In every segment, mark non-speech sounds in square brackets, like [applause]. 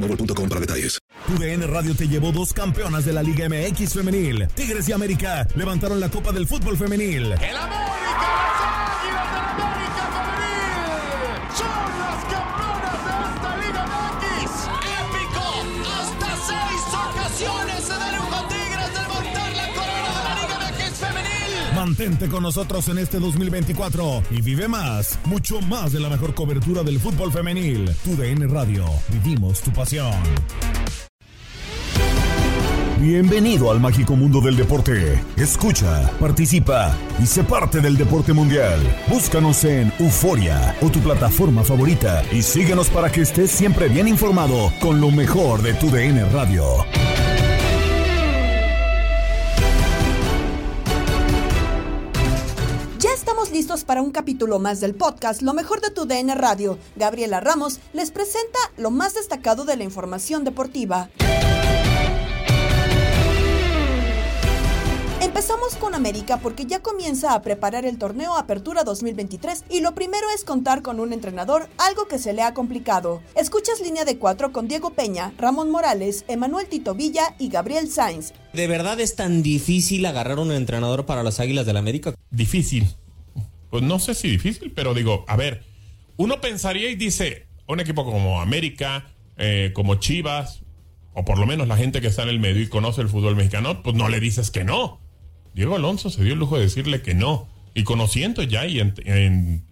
boostmobile.com para detalles. UDN Radio te llevó dos campeonas de la Liga MX femenil. Tigres y América levantaron la Copa del Fútbol femenil. ¡El América! ¡Son las campeonas de esta Liga MX! ¡Épico! ¡Hasta seis ocasiones Mantente con nosotros en este 2024 y vive más, mucho más de la mejor cobertura del fútbol femenil. UDN Radio, vivimos tu pasión. Bienvenido al mágico mundo del deporte. Escucha, participa y sé parte del deporte mundial. Búscanos en Euforia o tu plataforma favorita y síguenos para que estés siempre bien informado con lo mejor de tu DN Radio. Estamos listos para un capítulo más del podcast Lo mejor de tu DN Radio. Gabriela Ramos les presenta lo más destacado de la información deportiva. Empezamos con América porque ya comienza a preparar el torneo Apertura 2023 y lo primero es contar con un entrenador, algo que se le ha complicado. Escuchas línea de cuatro con Diego Peña, Ramón Morales, Emanuel Tito Villa y Gabriel Sainz. ¿De verdad es tan difícil agarrar un entrenador para las Águilas del la América? Difícil. Pues no sé si difícil, pero digo, a ver, uno pensaría y dice, un equipo como América, eh, como Chivas, o por lo menos la gente que está en el medio y conoce el fútbol mexicano, pues no le dices que no. Diego Alonso se dio el lujo de decirle que no. Y conociendo ya y en, en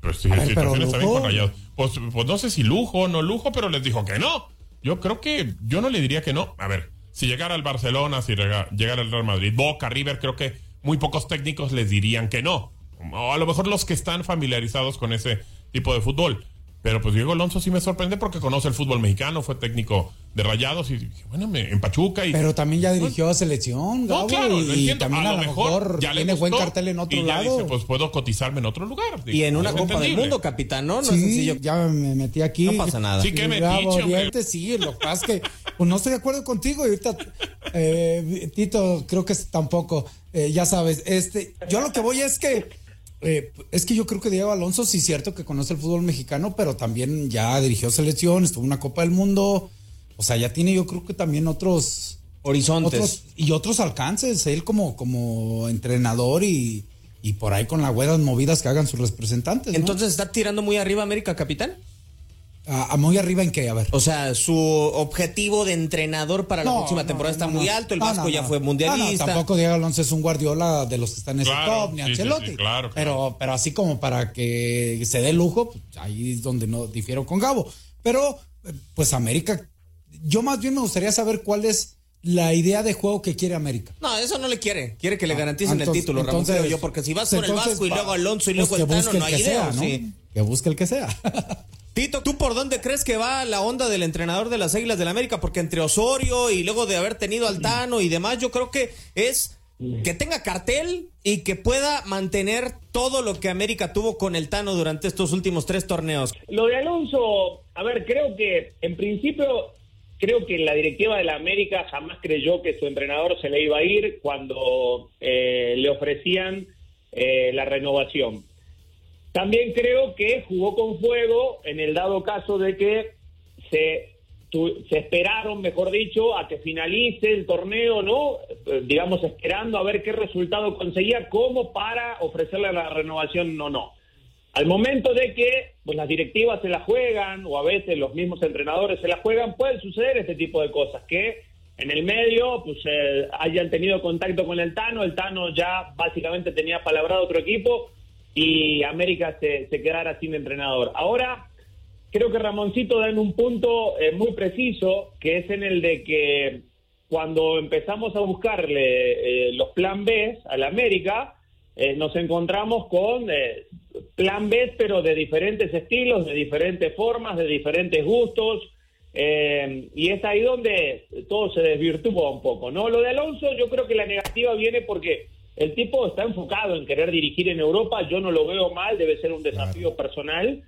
pues, ver, situaciones también con Rayados. Pues, pues no sé si lujo o no lujo, pero les dijo que no. Yo creo que yo no le diría que no. A ver, si llegara al Barcelona, si llegara al Real Madrid, Boca, River, creo que muy pocos técnicos les dirían que no. O a lo mejor los que están familiarizados con ese tipo de fútbol. Pero pues Diego Alonso sí me sorprende porque conoce el fútbol mexicano, fue técnico de Rayados y dije, bueno, me- en Pachuca y Pero también ya dirigió a selección, no, lo y también a, lo mejor, ya le tiene buen cartel en otro y ya lado. dice, pues puedo cotizarme en otro lugar. Y en una Es Copa del. Mundo, capitán, ¿no? No es sí, sencillo. ya me metí aquí. No pasa nada. Sí, metiche, hombre. Oriente, sí, lo que pasa es que pues no estoy de acuerdo contigo y ahorita eh, Tito creo que es tampoco, eh, ya sabes, este, yo lo que voy es que eh, es que yo creo que Diego Alonso sí es cierto que conoce el fútbol mexicano, pero también ya dirigió selección, estuvo en una Copa del Mundo, o sea, ya tiene yo creo que también otros Horizontes. otros y otros alcances, él como como entrenador y, y por ahí con las huevas movidas que hagan sus representantes. ¿no? Entonces, ¿está tirando muy arriba América, capitán? A, a muy arriba en qué, a ver. O sea, su objetivo de entrenador para la próxima no, temporada está no, muy alto. El No, Vasco no, ya no. fue mundialista. No, no, tampoco Diego Alonso es un guardiola de los que están en ese Claro, top, ni sí, Ancelotti. sí, claro, claro. Pero, pero así como para que se dé lujo, pues, ahí es donde no difiero con Gabo. Pero, pues América, yo más bien me gustaría saber cuál es la idea de juego que quiere América. No, eso no le quiere. Quiere que le Ah, garanticen entonces- el título, Ramón, entonces- creo yo. Porque si vas con el Vasco y luego Alonso y pues luego que el Tano, no hay idea. sea, ¿no? sí. Que busque el que sea. [laughs] Tito, ¿tú por dónde crees que va la onda del entrenador de las Águilas del América? Porque entre Osorio y luego de haber tenido al Tano y demás, yo creo que es que tenga cartel y que pueda mantener todo lo que América tuvo con el Tano durante estos últimos tres torneos. Lo de Alonso, a ver, creo que en principio, creo que la directiva de la América jamás creyó que su entrenador se le iba a ir cuando eh, le ofrecían eh, la renovación. También creo que jugó con fuego en el dado caso de que se, tu- se esperaron, mejor dicho, a que finalice el torneo, ¿no? Eh, digamos, esperando a ver qué resultado conseguía, como para ofrecerle la renovación o no. Al momento de que pues, las directivas se la juegan, o a veces los mismos entrenadores se la juegan, pueden suceder este tipo de cosas, que en el medio pues eh, hayan tenido contacto con el Tano, el Tano ya básicamente tenía palabrado otro equipo y América se, se quedara sin entrenador. Ahora, creo que Ramoncito da en un punto eh, muy preciso, que es en el de que cuando empezamos a buscarle eh, los plan B a la América, eh, nos encontramos con eh, plan B, pero de diferentes estilos, de diferentes formas, de diferentes gustos, eh, y es ahí donde todo se desvirtúa un poco, ¿no? Lo de Alonso, yo creo que la negativa viene porque el tipo está enfocado en querer dirigir en Europa, yo no lo veo mal, debe ser un desafío personal.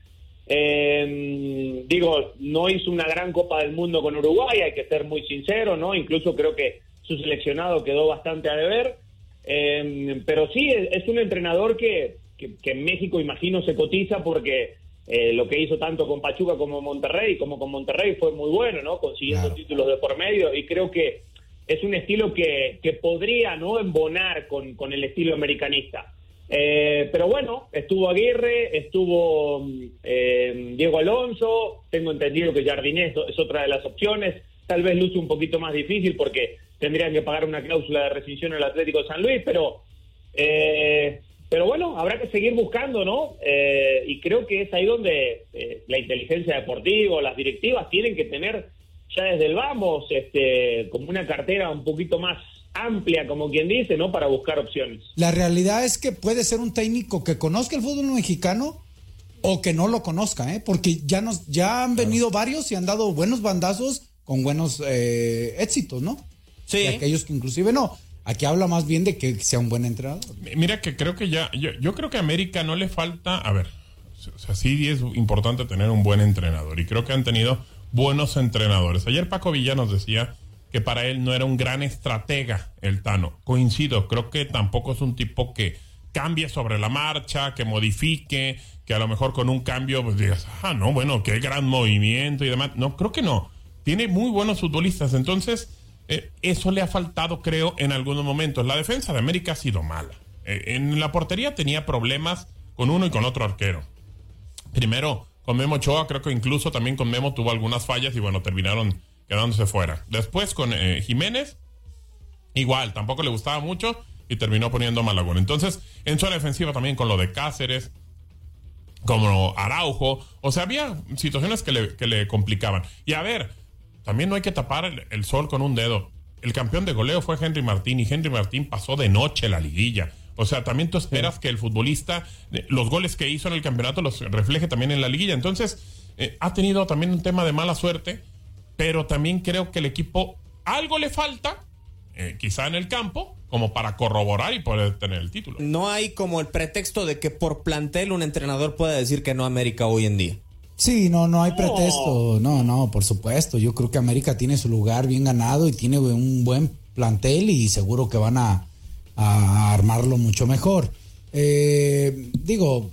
Eh, digo, no hizo una gran Copa del Mundo con Uruguay, hay que ser muy sincero, ¿no? Incluso creo que su seleccionado quedó bastante a deber. Eh, pero sí, es, un entrenador que, que, que en México, imagino, se cotiza porque eh, lo que hizo tanto con Pachuca como Monterrey, como con Monterrey, fue muy bueno, ¿no? Consiguiendo títulos de por medio y creo que es un estilo que, que podría, ¿no? Embonar con, con el estilo americanista. Eh, pero bueno, estuvo Aguirre, estuvo mm, eh, Diego Alonso, tengo entendido que Jardinés es otra de las opciones, tal vez luce un poquito más difícil porque tendrían que pagar una cláusula de rescisión al Atlético de San Luis, pero eh, pero bueno, habrá que seguir buscando, ¿no? Eh, y creo que es ahí donde eh, la inteligencia deportiva, las directivas tienen que tener ya desde el vamos, este, como una cartera un poquito más amplia, como quien dice, ¿no? Para buscar opciones. La realidad es que puede ser un técnico que conozca el fútbol mexicano o que no lo conozca, ¿eh? porque ya nos ya han venido varios y han dado buenos bandazos con buenos eh, éxitos, ¿no? Sí. Y aquellos que inclusive no. Aquí habla más bien de que sea un buen entrenador. Mira que creo que ya, yo, yo creo que a América no le falta, a ver, o sea, sí es importante tener un buen entrenador y creo que han tenido buenos entrenadores. Ayer Paco Villa nos decía que para él no era un gran estratega el Tano. Coincido, creo que tampoco es un tipo que cambie sobre la marcha, que modifique, que a lo mejor con un cambio pues digas, ah, no, bueno, qué gran movimiento y demás. No, creo que no. Tiene muy buenos futbolistas, entonces eh, eso le ha faltado, creo, en algunos momentos. La defensa de América ha sido mala. Eh, en la portería tenía problemas con uno y con otro arquero. Primero, con Memo Ochoa, creo que incluso también con Memo tuvo algunas fallas y bueno, terminaron quedándose fuera. Después con eh, Jiménez, igual, tampoco le gustaba mucho y terminó poniendo a Malagón. Entonces, en su defensiva también con lo de Cáceres, como Araujo, o sea, había situaciones que le, que le complicaban. Y a ver, también no hay que tapar el, el sol con un dedo. El campeón de goleo fue Henry Martín y Henry Martín pasó de noche la liguilla. O sea, también tú esperas que el futbolista, los goles que hizo en el campeonato los refleje también en la liguilla. Entonces, eh, ha tenido también un tema de mala suerte, pero también creo que el equipo algo le falta, eh, quizá en el campo, como para corroborar y poder tener el título. No hay como el pretexto de que por plantel un entrenador pueda decir que no América hoy en día. Sí, no, no hay pretexto. No, no, por supuesto. Yo creo que América tiene su lugar bien ganado y tiene un buen plantel y seguro que van a, a armarlo mucho mejor. Eh, digo,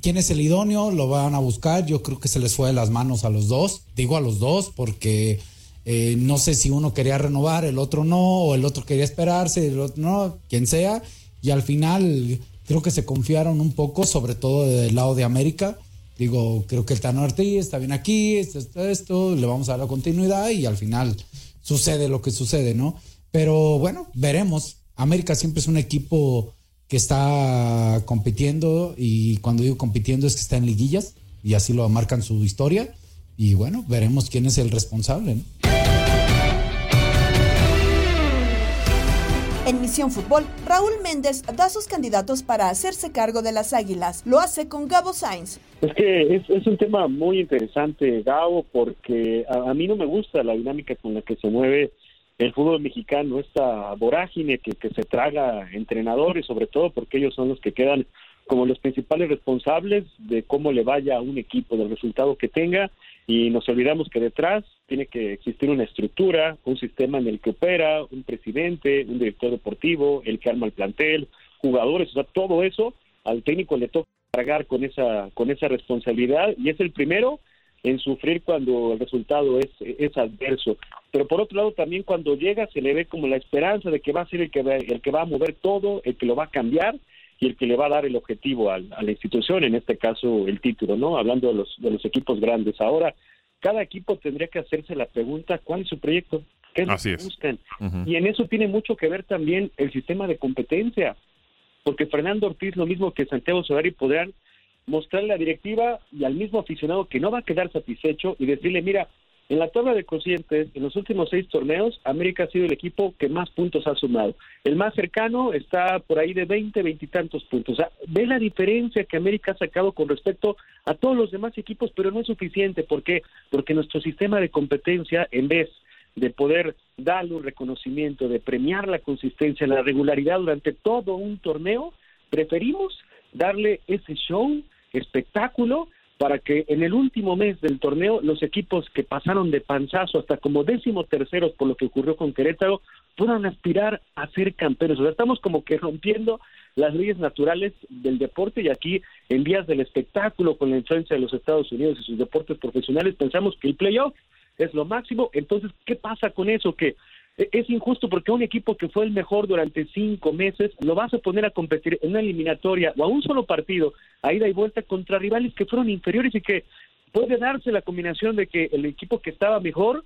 ¿quién es el idóneo? Lo van a buscar. Yo creo que se les fue de las manos a los dos. Digo a los dos porque eh, no sé si uno quería renovar, el otro no, o el otro quería esperarse, el otro no, quien sea. Y al final creo que se confiaron un poco, sobre todo del lado de América. Digo, creo que el Tano Ortiz está bien aquí, esto, esto, esto, le vamos a dar la continuidad y al final sucede lo que sucede, ¿no? Pero bueno, veremos. América siempre es un equipo que está compitiendo y cuando digo compitiendo es que está en liguillas y así lo marcan su historia y bueno, veremos quién es el responsable. ¿no? En Misión Fútbol, Raúl Méndez da sus candidatos para hacerse cargo de las Águilas. Lo hace con Gabo Sainz. Es que es, es un tema muy interesante, Gabo, porque a, a, mí no me gusta la dinámica con la que se mueve el fútbol mexicano, esta vorágine que, que se traga entrenadores, sobre todo porque ellos son los que quedan como los principales responsables de cómo le vaya a un equipo, del resultado que tenga, y nos olvidamos que detrás tiene que existir una estructura, un sistema en el que opera, un presidente, un director deportivo, el que arma el plantel, jugadores, o sea, todo eso al técnico le toca cargar con esa con esa responsabilidad. Y es el primero en sufrir cuando el resultado es, es adverso. Pero por otro lado, también cuando llega se le ve como la esperanza de que va a ser el que va, el que va a mover todo, el que lo va a cambiar y el que le va a dar el objetivo al- a, la institución, en este caso el título, ¿no? Hablando de los, de los equipos grandes. Ahora, cada equipo tendría que hacerse la pregunta, ¿cuál es su proyecto? ¿Qué Así que es. buscan? Ujú. Y en eso tiene mucho que ver también el sistema de competencia, porque Fernando Ortiz, lo mismo que Santiago Solari, podrán mostrarle a la directiva y al mismo aficionado que no va a quedar satisfecho y decirle, mira, en la tabla de cocientes, en los últimos seis torneos, América ha sido el equipo que más puntos ha sumado. El más cercano está por ahí de 20, 20 y tantos puntos. O sea, ve la diferencia que América ha sacado con respecto a todos los demás equipos, pero no es suficiente. ¿Por qué? Porque nuestro sistema de competencia, en vez de poder darle un reconocimiento, de premiar la consistencia, la regularidad durante todo un torneo, preferimos darle ese show, espectáculo, para que en el último mes del torneo los equipos que pasaron de panzazo hasta como décimo terceros por lo que ocurrió con Querétaro puedan aspirar a ser campeones. O sea, estamos como que rompiendo las leyes naturales del deporte y aquí en vías del espectáculo con la influencia de los Estados Unidos y sus deportes profesionales pensamos que el playoff es lo máximo. Entonces, ¿qué pasa con eso? Que es injusto porque un equipo que fue el mejor durante cinco meses lo vas a poner a competir en una eliminatoria o a un solo partido, a ida y vuelta contra rivales que fueron inferiores y que puede darse la combinación de que el equipo que estaba mejor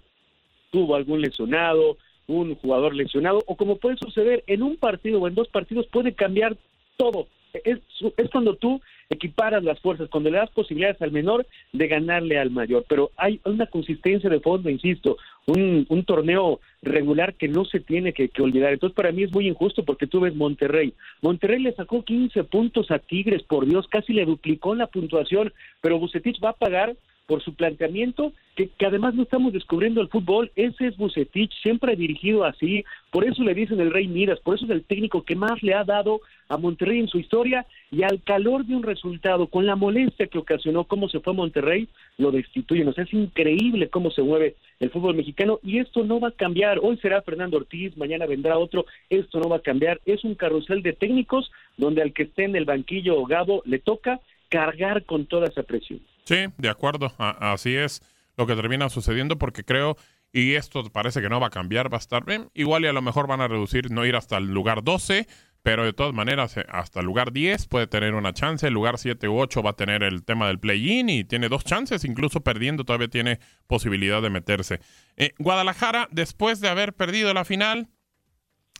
tuvo algún lesionado, un jugador lesionado, o como puede suceder en un partido o en dos partidos, puede cambiar todo. Es, es cuando tú equiparas las fuerzas, cuando le das posibilidades al menor de ganarle al mayor. Pero hay una consistencia de fondo, insisto, un, torneo regular que no se tiene que, que olvidar. Entonces, para mí es muy injusto porque tú ves Monterrey. Monterrey le sacó 15 puntos a Tigres, por Dios, casi le duplicó la puntuación, pero Bucetich va a pagar por su planteamiento, que, además no estamos descubriendo el fútbol, ese es Bucetich, siempre ha dirigido así, por eso le dicen el Rey Midas, por eso es el técnico que más le ha dado a Monterrey en su historia, y al calor de un resultado, con la molestia que ocasionó cómo se fue a Monterrey, lo destituyen, o sea, es increíble cómo se mueve el fútbol mexicano, y esto no va a cambiar, hoy será Fernando Ortiz, mañana vendrá otro, esto no va a cambiar, es un carrusel de técnicos, donde al que esté en el banquillo Gabo le toca cargar con toda esa presión. Sí, de acuerdo. Así es lo que termina sucediendo porque creo, y esto parece que no va a cambiar, va a estar bien. Igual y a lo mejor van a reducir, no ir hasta el lugar 12, pero de todas maneras eh, hasta el lugar 10 puede tener una chance. El lugar 7 u 8 va a tener el tema del play-in y tiene dos chances, incluso perdiendo todavía tiene posibilidad de meterse. Eh, Guadalajara, después de haber perdido la final,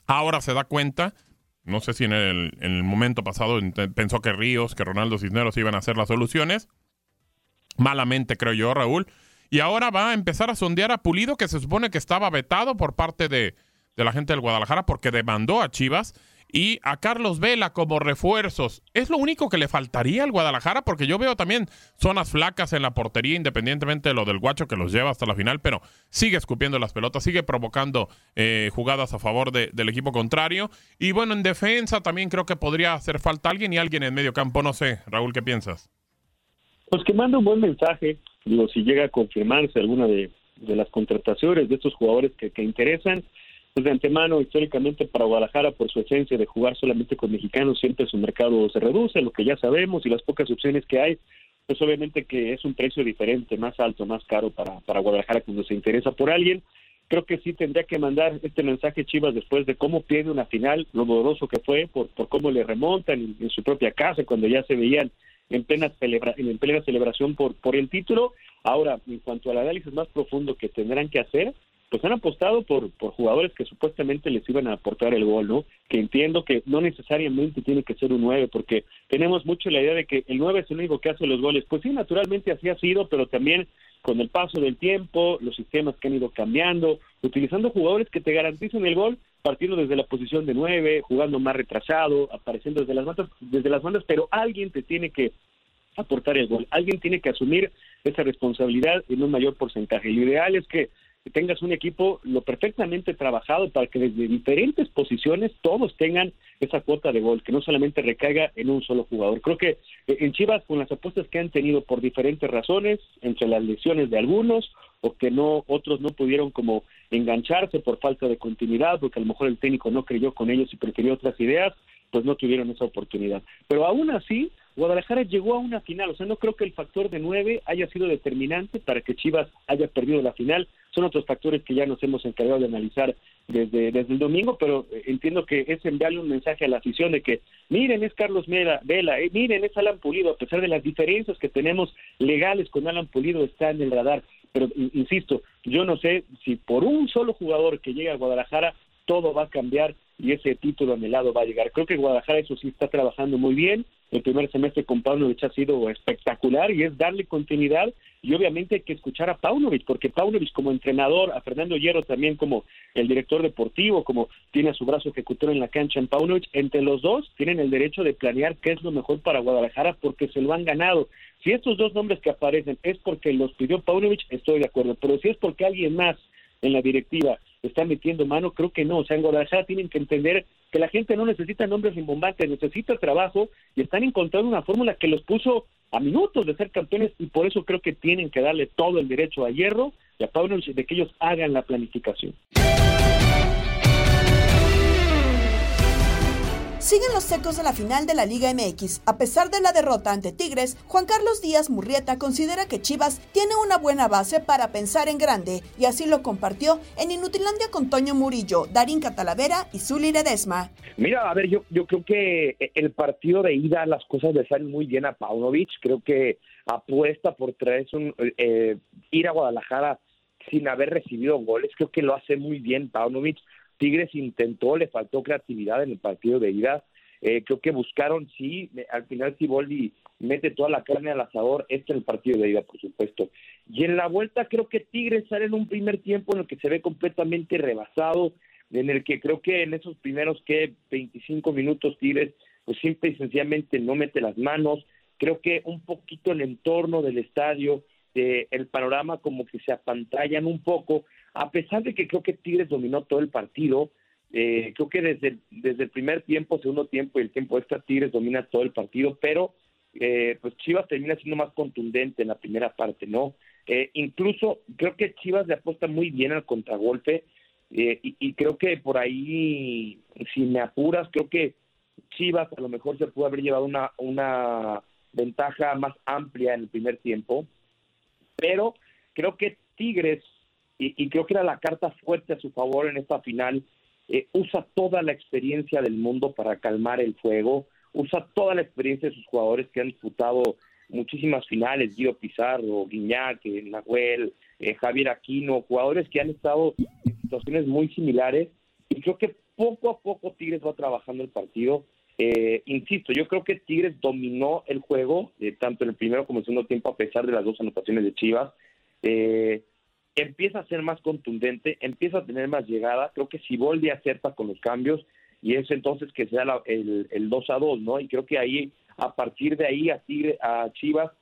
ahora se da cuenta, no sé si en el, en el momento pasado pensó que Ríos, que Ronaldo Cisneros iban a hacer las soluciones, malamente creo yo, Raúl, y ahora va a empezar a sondear a Pulido, que se supone que estaba vetado por parte de, de la gente del Guadalajara porque demandó a Chivas. Y a Carlos Vela como refuerzos. ¿Es lo único que le faltaría al Guadalajara? Porque yo veo también zonas flacas en la portería, independientemente de lo del guacho que los lleva hasta la final, pero sigue escupiendo las pelotas, sigue provocando eh, jugadas a favor de- del equipo contrario. Y bueno, en defensa también creo que podría hacer falta alguien y alguien en medio campo. No sé, Raúl, ¿qué piensas? Pues que manda un buen mensaje, digo, si llega a confirmarse alguna de, de las contrataciones de estos jugadores que, que interesan, pues de antemano, históricamente para Guadalajara, por su esencia de jugar solamente con mexicanos, siempre su mercado se reduce, lo que ya sabemos, y las pocas opciones que hay, pues obviamente que es un precio diferente, más alto, más caro para, para Guadalajara cuando se interesa por alguien. Creo que sí tendría que mandar este mensaje Chivas después de cómo pierde una final, lo doloroso que fue, por, por cómo le remontan en, en su propia casa, cuando ya se veían en plena, celebra en plena celebración por, por el título. Ahora, en cuanto al análisis más profundo que tendrán que hacer, pues han apostado por, por jugadores que supuestamente les iban a aportar el gol, ¿no? Que entiendo que no necesariamente tiene que ser un 9, porque tenemos mucho la idea de que el 9 es el único que hace los goles. Pues sí, naturalmente así ha sido, pero también con el paso del tiempo, los sistemas que han ido cambiando, utilizando jugadores que te garanticen el gol, partiendo desde la posición de 9, jugando más retrasado, apareciendo desde las bandas, desde las bandas, pero alguien te tiene que aportar el gol, alguien tiene que asumir esa responsabilidad en un mayor porcentaje. Lo ideal es que que tengas un equipo lo perfectamente trabajado para que desde diferentes posiciones todos tengan esa cuota de gol, que no solamente recaiga en un solo jugador. Creo que eh, en Chivas, con las apuestas que han tenido por diferentes razones, entre las lesiones de algunos, o que no otros no pudieron como engancharse por falta de continuidad, porque a lo mejor el técnico no creyó con ellos y prefirió otras ideas, pues no tuvieron esa oportunidad. Pero aún así, Guadalajara llegó a una final, o sea, no creo que el factor de nueve haya sido determinante para que Chivas haya perdido la final. Son otros factores que ya nos hemos encargado de analizar desde, desde el domingo, pero eh, entiendo que es enviarle un mensaje a la afición de que miren, es Carlos Mera, Vela, eh, miren, es Alan Pulido, a pesar de las diferencias que tenemos legales con Alan Pulido, está en el radar. Pero in- insisto, yo no sé si por un solo jugador que llegue a Guadalajara todo va a cambiar y ese título anhelado va a llegar. Creo que Guadalajara eso sí está trabajando muy bien. El primer semestre con Paunovic ha sido espectacular y es darle continuidad y obviamente hay que escuchar a Paunovic porque Paunovic como entrenador, a Fernando Hierro también como el director deportivo, como tiene a su brazo ejecutor en la cancha en Paunovic, entre los dos tienen el derecho de planear qué es lo mejor para Guadalajara porque se lo han ganado. Si estos dos nombres que aparecen es porque los pidió Paunovic, estoy de acuerdo, pero si es porque alguien más en la directiva está metiendo mano, creo que no. O sea, en Guadalajara tienen que entender que la gente no necesita nombres rimbombantes, necesita trabajo y están encontrando una fórmula que los puso a minutos de ser campeones y por eso creo que tienen que darle todo el derecho a Hierro y a Pablo de que ellos hagan la planificación. Siguen los secos de la final de la Liga MX. A pesar de la derrota ante Tigres, Juan Carlos Díaz Murrieta considera que Chivas tiene una buena base para pensar en grande y así lo compartió en Inutilandia con Toño Murillo, Darín Catalavera y Zuli Ledesma. Mira, a ver, yo, yo creo que el partido de ida las cosas le salen muy bien a Paunovic. Creo que apuesta por traerse un, eh, ir a Guadalajara sin haber recibido goles. Creo que lo hace muy bien Paunovic. Tigres intentó, le faltó creatividad en el partido de ida. Eh, creo que buscaron, sí, al final Siboldi mete toda la carne al asador, este es el partido de ida, por supuesto. Y en la vuelta creo que Tigres sale en un primer tiempo en el que se ve completamente rebasado, en el que creo que en esos primeros que 25 minutos Tigres pues simple y sencillamente no mete las manos. Creo que un poquito el entorno del estadio, eh, el panorama como que se apantallan un poco, a pesar de que creo que Tigres dominó todo el partido, eh, creo que desde, desde el primer tiempo, segundo tiempo y el tiempo extra Tigres domina todo el partido, pero eh, pues Chivas termina siendo más contundente en la primera parte, ¿no? Eh, incluso creo que Chivas le apuesta muy bien al contragolpe eh, y, y creo que por ahí, si me apuras, creo que Chivas a lo mejor se pudo haber llevado una, una ventaja más amplia en el primer tiempo, pero creo que Tigres, y, creo que era la carta fuerte a su favor en esta final, eh, usa toda la experiencia del mundo para calmar el fuego, usa toda la experiencia de sus jugadores que han disputado muchísimas finales, Guido Pizarro, Guiñac, eh, Nahuel, eh, Javier Aquino, jugadores que han estado en situaciones muy similares y creo que poco a poco Tigres va trabajando el partido. Eh, insisto, yo creo que Tigres dominó el juego, eh, tanto en el primero como en el segundo tiempo, a pesar de las dos anotaciones de Chivas. Eh, empieza a ser más contundente, empieza a tener más llegada. Creo que Siboldi acerta con los cambios y es entonces que se da la- el, el 2 a 2, ¿no? Y creo que ahí, a partir de ahí, a, Tigre, a Chivas,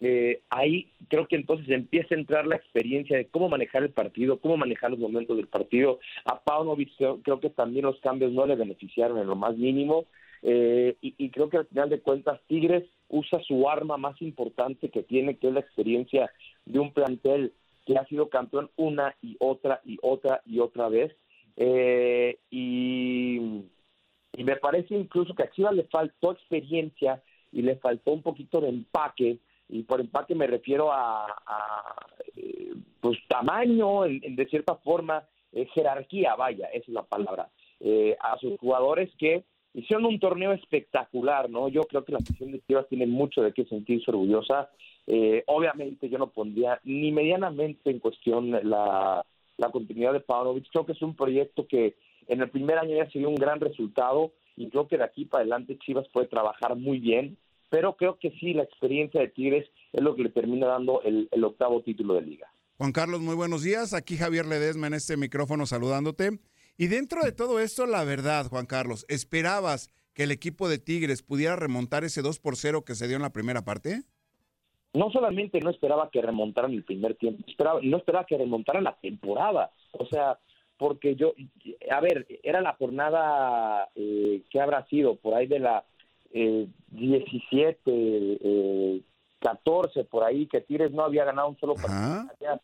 eh, ahí creo que entonces empieza a entrar la experiencia de cómo manejar el partido, cómo manejar los momentos del partido. A Paunovic creo que también los cambios no le beneficiaron en lo más mínimo. Eh, y, y creo que al final de cuentas Tigres usa su arma más importante que tiene, que es la experiencia de un plantel que ha sido campeón una y otra y otra y otra vez. Eh, y, me parece incluso que a Chivas le faltó experiencia y le faltó un poquito de empaque, y por empaque me refiero a, eh, pues tamaño, en- en- de cierta forma, eh, jerarquía, vaya, esa es la palabra, eh, a sus jugadores que hicieron un torneo espectacular, ¿no? Yo creo que la afición de Chivas tiene mucho de qué sentirse orgullosa. Eh, obviamente yo no pondría ni medianamente en cuestión la, la continuidad de Pavlovich. Creo que es un proyecto que en el primer año ya se dio un gran resultado y creo que de aquí para adelante Chivas puede trabajar muy bien, pero creo que sí, la experiencia de Tigres es lo que le termina dando el, el octavo título de liga. Juan Carlos, muy buenos días. Aquí Javier Ledesma en este micrófono saludándote. Y dentro de todo esto, la verdad, Juan Carlos, ¿esperabas que el equipo de Tigres pudiera remontar ese 2 por 0 que se dio en la primera parte? no solamente no esperaba que remontaran el primer tiempo, esperaba, no esperaba que remontaran la temporada. O sea, porque yo, a ver, era la jornada eh, que habrá sido por ahí de la eh, 17, eh, 14, por ahí, que Tigres no había ganado un solo partido. Había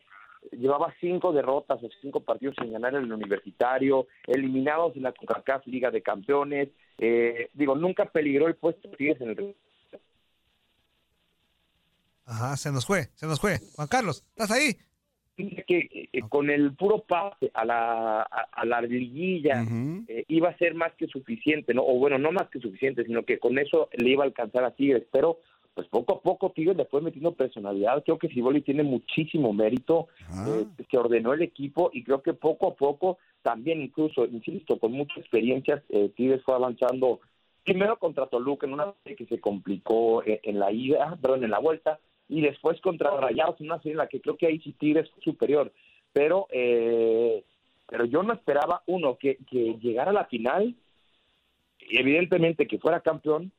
llevaba cinco derrotas o cinco partidos sin ganar en el universitario, eliminados en la CONCACAF Liga de Campeones. Eh, digo, nunca peligró el puesto de Tigres en el Ajá, se nos fue, se nos fue. Juan Carlos, ¿estás ahí? que eh, con el puro pase a la, a, a la liguilla eh, iba a ser más que suficiente, ¿no? O bueno, no más que suficiente, sino que con eso le iba a alcanzar a Tigres, pero pues poco a poco Tigres le fue metiendo personalidad. Creo que Ciboli tiene muchísimo mérito, eh, que ordenó el equipo y creo que poco a poco también incluso, insisto, con mucha experiencia, eh, Tigres fue avanzando primero contra Toluca en una serie que se complicó en, en la ida, perdón, en la vuelta, y después contra Rayados, una serie en la que creo que ahí sí Tigres fue superior. Pero, eh, pero yo no esperaba, uno, que, que llegara a la final, y evidentemente que fuera campeón,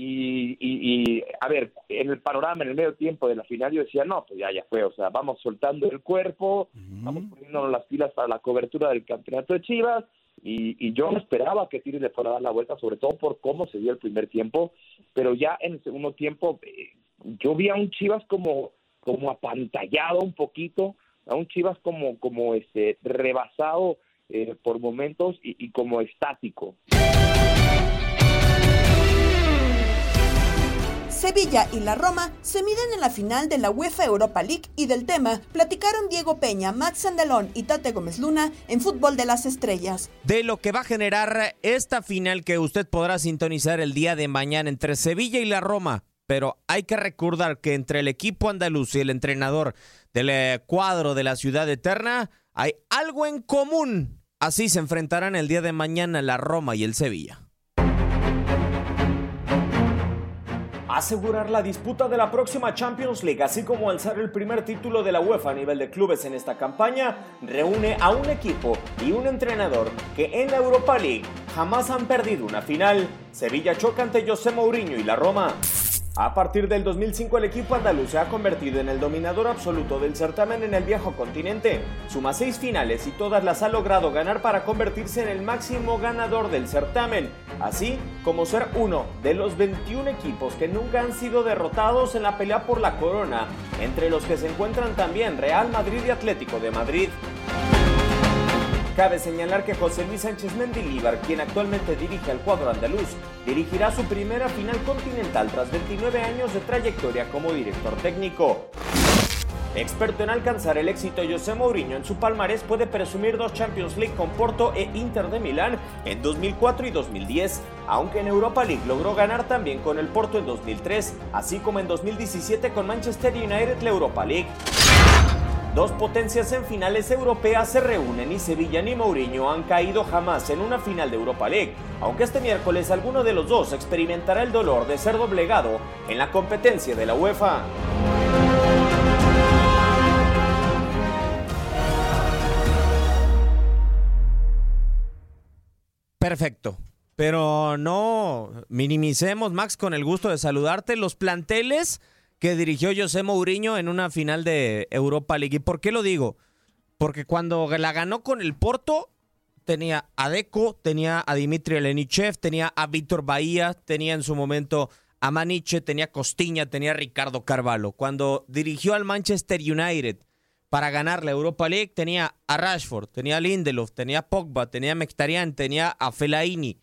y, y, y, a ver, en el panorama, en el medio tiempo de la final, yo decía, no, pues ya, ya fue, o sea, vamos soltando el cuerpo, vamos poniéndonos las pilas para la cobertura del campeonato de Chivas, y, y yo no esperaba que Tigres le fuera a dar la vuelta, sobre todo por cómo se dio el primer tiempo, pero ya en el segundo tiempo eh, yo vi a un Chivas como, como apantallado un poquito, a un Chivas como, como este rebasado eh, por momentos y, y como estático. Sevilla y la Roma se miden en la final de la UEFA Europa League y del tema platicaron Diego Peña, Max Andalón y Tate Gómez Luna en Fútbol de las Estrellas. De lo que va a generar esta final que usted podrá sintonizar el día de mañana entre Sevilla y la Roma. Pero hay que recordar que entre el equipo andaluz y el entrenador del eh, cuadro de la ciudad eterna hay algo en común. Así se enfrentarán el día de mañana la Roma y el Sevilla. Asegurar la disputa de la próxima Champions League, así como alzar el primer título de la UEFA a nivel de clubes en esta campaña, reúne a un equipo y un entrenador que en la Europa League jamás han perdido una final. Sevilla choca ante José Mourinho y la Roma. A partir del 2005 el equipo andaluz se ha convertido en el dominador absoluto del certamen en el viejo continente. Suma seis finales y todas las ha logrado ganar para convertirse en el máximo ganador del certamen, así como ser uno de los 21 equipos que nunca han sido derrotados en la pelea por la corona, entre los que se encuentran también Real Madrid y Atlético de Madrid. Cabe señalar que José Luis Sánchez Mendilíbar, quien actualmente dirige al cuadro andaluz, dirigirá su primera final continental tras 29 años de trayectoria como director técnico. Experto en alcanzar el éxito, José Mourinho en su palmarés puede presumir dos Champions League con Porto e Inter de Milán en 2004 y 2010, aunque en Europa League logró ganar también con el Porto en 2003, así como en 2017 con Manchester United la Europa League. Dos potencias en finales europeas se reúnen y Sevilla ni Mourinho han caído jamás en una final de Europa League, aunque este miércoles alguno de los dos experimentará el dolor de ser doblegado en la competencia de la UEFA. Perfecto. Pero no minimicemos, Max, con el gusto de saludarte. Los planteles que dirigió José Mourinho en una final de Europa League. ¿Y por qué lo digo? Porque cuando la ganó con el Porto, tenía a Deco, tenía a Dimitri Lenichev, tenía a Víctor Bahía, tenía en su momento a Maniche, tenía a Costiña, tenía a Ricardo Carvalho. Cuando dirigió al Manchester United para ganar la Europa League, tenía a Rashford, tenía a Lindelof, tenía a Pogba, tenía a Mkhitaryan, tenía a Fellaini.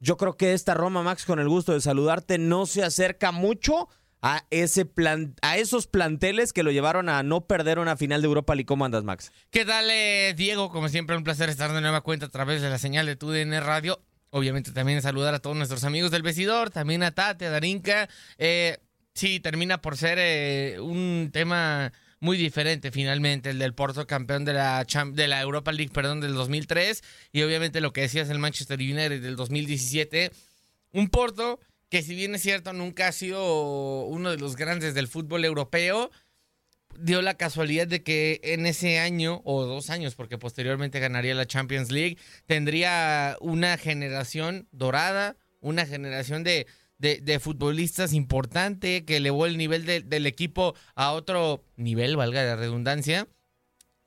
Yo creo que esta Roma, Max, con el gusto de saludarte, no se acerca mucho a ese plan, a esos planteles que lo llevaron a no perder una final de Europa League. ¿Cómo andas, Max? ¿Qué tal, eh, Diego? Como siempre, un placer estar de nueva cuenta a través de la señal de TUDN Radio. Obviamente también saludar a todos nuestros amigos del vestidor, también a Tate, a Darinka. Eh, sí, termina por ser eh, un tema muy diferente finalmente, el del Porto campeón de la, de la Europa League, perdón, del 2003 y obviamente lo que decías el Manchester United del 2017. Un Porto que si bien es cierto nunca ha sido uno de los grandes del fútbol europeo, dio la casualidad de que en ese año, o dos años, porque posteriormente ganaría la Champions League, tendría una generación dorada, una generación de, de, futbolistas importante que elevó el nivel de, del equipo a otro nivel, valga la redundancia.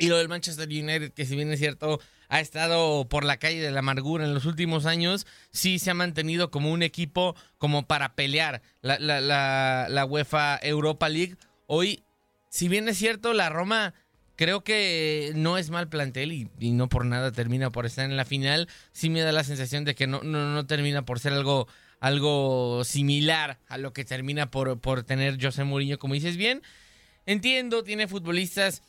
Y lo del Manchester United, que si bien es cierto, ha estado por la calle de la amargura en los últimos años, sí se ha mantenido como un equipo como para pelear la, la, la, la UEFA Europa League. Hoy, si bien es cierto, la Roma Creo que no es mal plantel y, no por nada termina por estar en la final. Sí me da la sensación de que no, no, no termina por ser algo, algo similar a lo que termina por, por tener José Mourinho, como dices bien. Entiendo, tiene futbolistas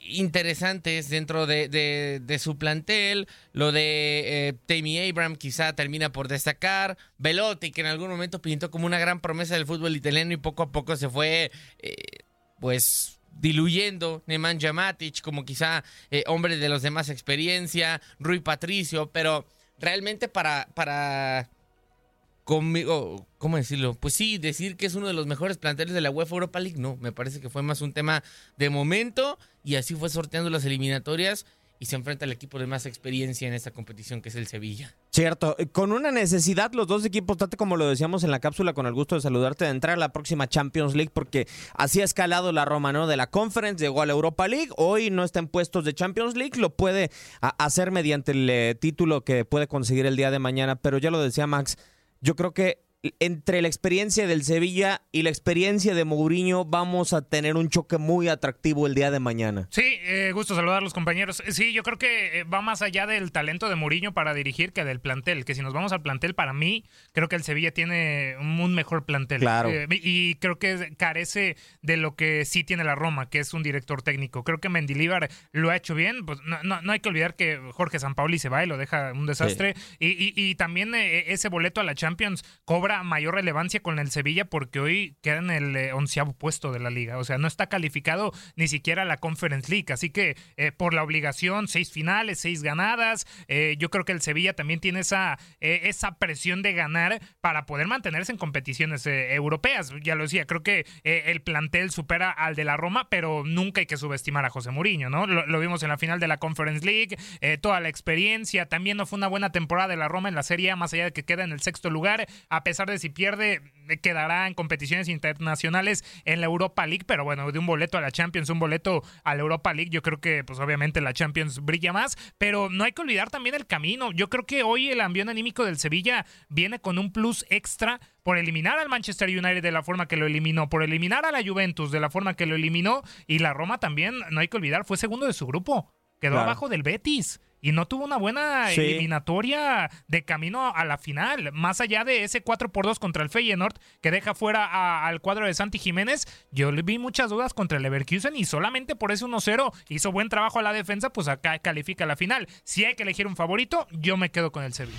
interesantes dentro de, su plantel. Lo de eh, Tammy Abraham quizá termina por destacar. Velotti, que en algún momento pintó como una gran promesa del fútbol italiano y poco a poco se fue, eh, pues diluyendo Nemanja Matic como quizá eh, hombre de los demás experiencia, Rui Patricio, pero realmente para, para conmigo, ¿cómo decirlo? Pues sí, decir que es uno de los mejores planteles de la UEFA Europa League, no, me parece que fue más un tema de momento y así fue sorteando las eliminatorias y se enfrenta al equipo de más experiencia en esta competición que es el Sevilla. Cierto, eh, con una necesidad los dos equipos, Tate, como lo decíamos en la cápsula, con el gusto de saludarte, de entrar a la próxima Champions League, porque así ha escalado la Roma, ¿no? De la Conference, llegó a la Europa League, hoy no está en puestos de Champions League, lo puede hacer mediante el eh, título que puede conseguir el día de mañana, pero ya lo decía Max, yo creo que entre la experiencia del Sevilla y la experiencia de Mourinho vamos a tener un choque muy atractivo el día de mañana. Sí, eh, gusto saludar a los compañeros. Eh, Sí, yo creo que eh, va más allá del talento de Mourinho para dirigir que del plantel. Que si nos vamos al plantel, para mí, creo que el Sevilla tiene un, mejor plantel. Claro. Eh, y creo que carece de lo que sí tiene la Roma, que es un director técnico. Creo que Mendilíbar lo ha hecho bien. Pues no, no- no hay que olvidar que Jorge Sampaoli se va y lo deja un desastre. Y, y- y también eh, ese boleto a la Champions cobra mayor relevancia con el Sevilla porque hoy queda en el eh, onceavo puesto de la liga. O sea, no está calificado ni siquiera la Conference League. Así que eh, por la obligación, seis finales, seis ganadas. eh, yo creo que el Sevilla también tiene esa, eh, esa presión de ganar para poder mantenerse en competiciones europeas. Ya lo decía, creo que el plantel supera al de la Roma, pero nunca hay que subestimar a José Mourinho, ¿no? Lo, lo vimos en la final de la Conference League, toda la experiencia. También no fue una buena temporada de la Roma en la Serie A, más allá de que queda en el sexto lugar, a pesar si pierde, eh, quedará en competiciones internacionales en la Europa League, pero bueno, de un boleto a la Champions, un boleto a la Europa League, yo creo que pues obviamente la Champions brilla más, pero no hay que olvidar también el camino. Yo creo que hoy el ambiente anímico del Sevilla viene con un plus extra por eliminar al Manchester United de la forma que lo eliminó, por eliminar a la Juventus de la forma que lo eliminó y la Roma también, no hay que olvidar, fue segundo de su grupo, quedó Claro. abajo del Betis. Y no tuvo una buena Sí. eliminatoria de camino a la final. Más allá de ese 4 por 2 contra el Feyenoord, que deja fuera a- al cuadro de Santi Jiménez, yo le vi muchas dudas contra el Leverkusen y solamente por ese 1-0 hizo buen trabajo a la defensa, pues acá califica la final. Si hay que elegir un favorito, yo me quedo con el Sevilla.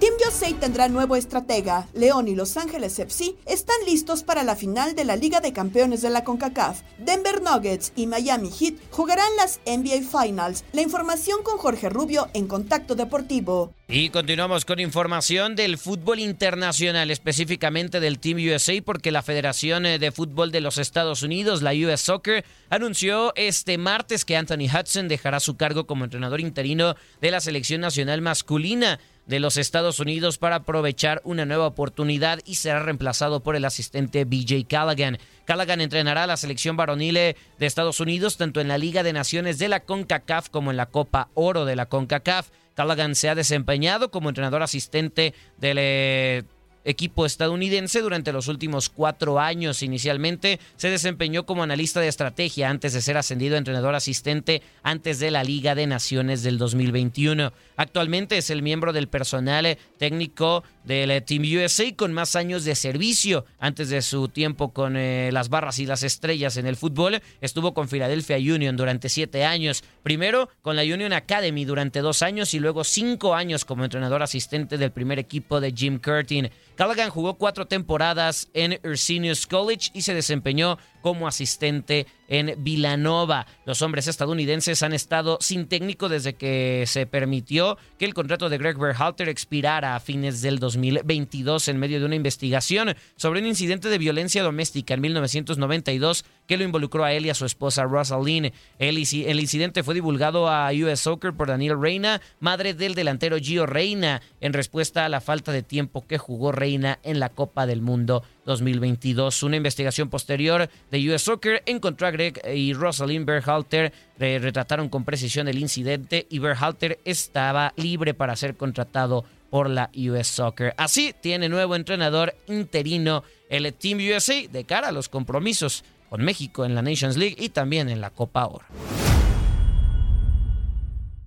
Team USA tendrá nuevo estratega. León y Los Ángeles FC están listos para la final de la Liga de Campeones de la CONCACAF. Denver Nuggets y Miami Heat jugarán las NBA Finals. La información con Jorge Rubio en Contacto Deportivo. Y continuamos con información del fútbol internacional, específicamente del Team USA, porque la Federación eh, de Fútbol de los Estados Unidos, la US Soccer, anunció este martes que Anthony Hudson dejará su cargo como entrenador interino de la selección nacional masculina de los Estados Unidos para aprovechar una nueva oportunidad y será reemplazado por el asistente BJ Callaghan. Callaghan entrenará a la selección varonil de Estados Unidos tanto en la Liga de Naciones de la CONCACAF como en la Copa Oro de la CONCACAF. Callaghan se ha desempeñado como entrenador asistente del eh, equipo estadounidense durante los últimos cuatro años. Inicialmente se desempeñó como analista de estrategia antes de ser ascendido a entrenador asistente antes de la Liga de Naciones del 2021. Actualmente es el miembro del personal técnico del Team USA con más años de servicio. Antes de su tiempo con eh, las barras y las estrellas en el fútbol, estuvo con Philadelphia Union durante siete años. Primero con la Union Academy durante dos años y luego cinco años como entrenador asistente del primer equipo de Jim Curtin. Callaghan jugó cuatro temporadas en Ursinius College y se desempeñó como asistente en Villanova. Los hombres estadounidenses han estado sin técnico desde que se permitió que el contrato de Greg Berhalter expirara a fines del 2022 en medio de una investigación sobre un incidente de violencia doméstica en 1992 que lo involucró a él y a su esposa Rosalind. El, el incidente fue divulgado a US Soccer por Daniel Reina, madre del delantero Gio Reina, en respuesta a la falta de tiempo que jugó Reina en la Copa del Mundo 2022. Una investigación posterior de US Soccer encontró a Greg y Rosalind Berhalter, retrataron con precisión el incidente y Berhalter estaba libre para ser contratado por la US Soccer. Así tiene nuevo entrenador interino el Team USA de cara a los compromisos con México en la Nations League y también en la Copa Oro.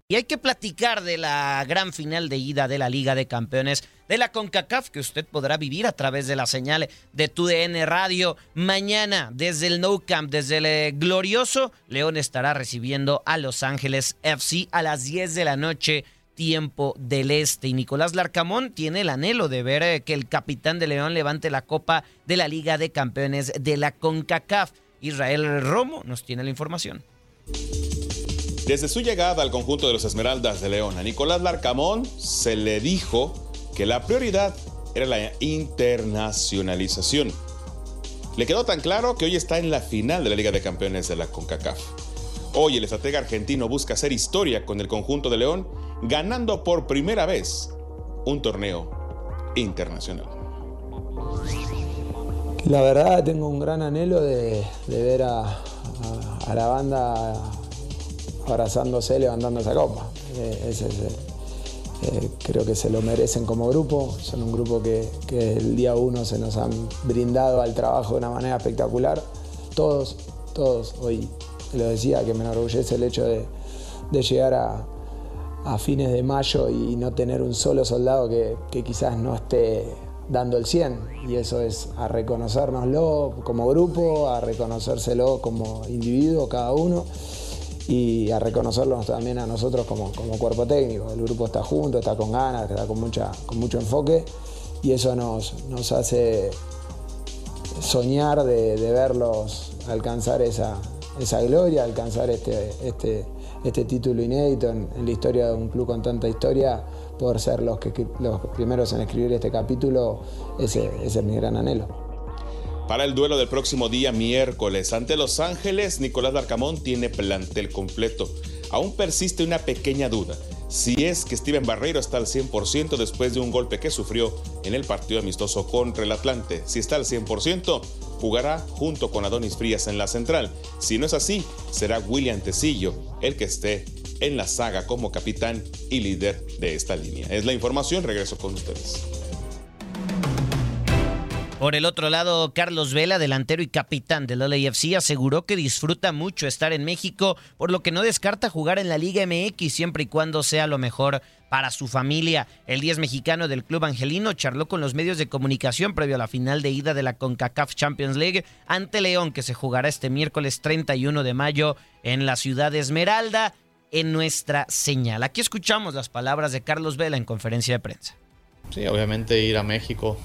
Y hay que platicar de la gran final de ida de la Liga de Campeones de la CONCACAF que usted podrá vivir a través de la señal de TUDN Radio. Mañana desde el No Camp, desde el eh, glorioso, León estará recibiendo a Los Ángeles FC a las 10 de la noche tiempo del este. Y Nicolás Larcamón tiene el anhelo de ver eh, que el capitán de León levante la copa de la Liga de Campeones de la CONCACAF. Israel Romo nos tiene la información. Desde su llegada al conjunto de los Esmeraldas de León, a Nicolás Larcamón se le dijo que la prioridad era la internacionalización. Le quedó tan claro que hoy está en la final de la Liga de Campeones de la CONCACAF. Hoy el estratega argentino busca hacer historia con el conjunto de León, ganando por primera vez un torneo internacional. La verdad tengo un gran anhelo de, ver a, a la banda abrazándose, levantando esa copa. Eh, ese eh, creo que se lo merecen como grupo, son un grupo que, el día uno se nos han brindado al trabajo de una manera espectacular. Todos, todos, hoy lo decía, que me enorgullece el hecho de, llegar a, fines de mayo y no tener un solo soldado que, quizás no esté dando el 100 y eso es a reconocérnoslo como grupo, a reconocérselo como individuo cada uno y a reconocerlos también a nosotros como, cuerpo técnico. El grupo está junto, está con ganas, está con, mucha, con mucho enfoque y eso nos, nos hace soñar de, verlos alcanzar esa, esa, gloria, alcanzar este, este, este título inédito en, la historia de un club con tanta historia, por ser los, que, los primeros en escribir este capítulo, ese es mi gran anhelo. Para el duelo del próximo día miércoles ante Los Ángeles, Nicolás Darcamón tiene plantel completo. Aún persiste una pequeña duda. Si es que Steven Barreiro está al 100% después de un golpe que sufrió en el partido amistoso contra el Atlante. Si está al 100%, jugará junto con Adonis Frías en la central. Si no es así, será William Tecillo el que esté en la saga como capitán y líder de esta línea. Es la información, regreso con ustedes. Por el otro lado, Carlos Vela, delantero y capitán del LAFC, aseguró que disfruta mucho estar en México, por lo que no descarta jugar en la Liga MX siempre y cuando sea lo mejor para su familia. El 10 mexicano del club angelino charló con los medios de comunicación previo a la final de ida de la CONCACAF Champions League ante León, que se jugará este miércoles 31 de mayo en la ciudad de Esmeralda, en nuestra señal. Aquí escuchamos las palabras de Carlos Vela en conferencia de prensa. Sí, obviamente ir a México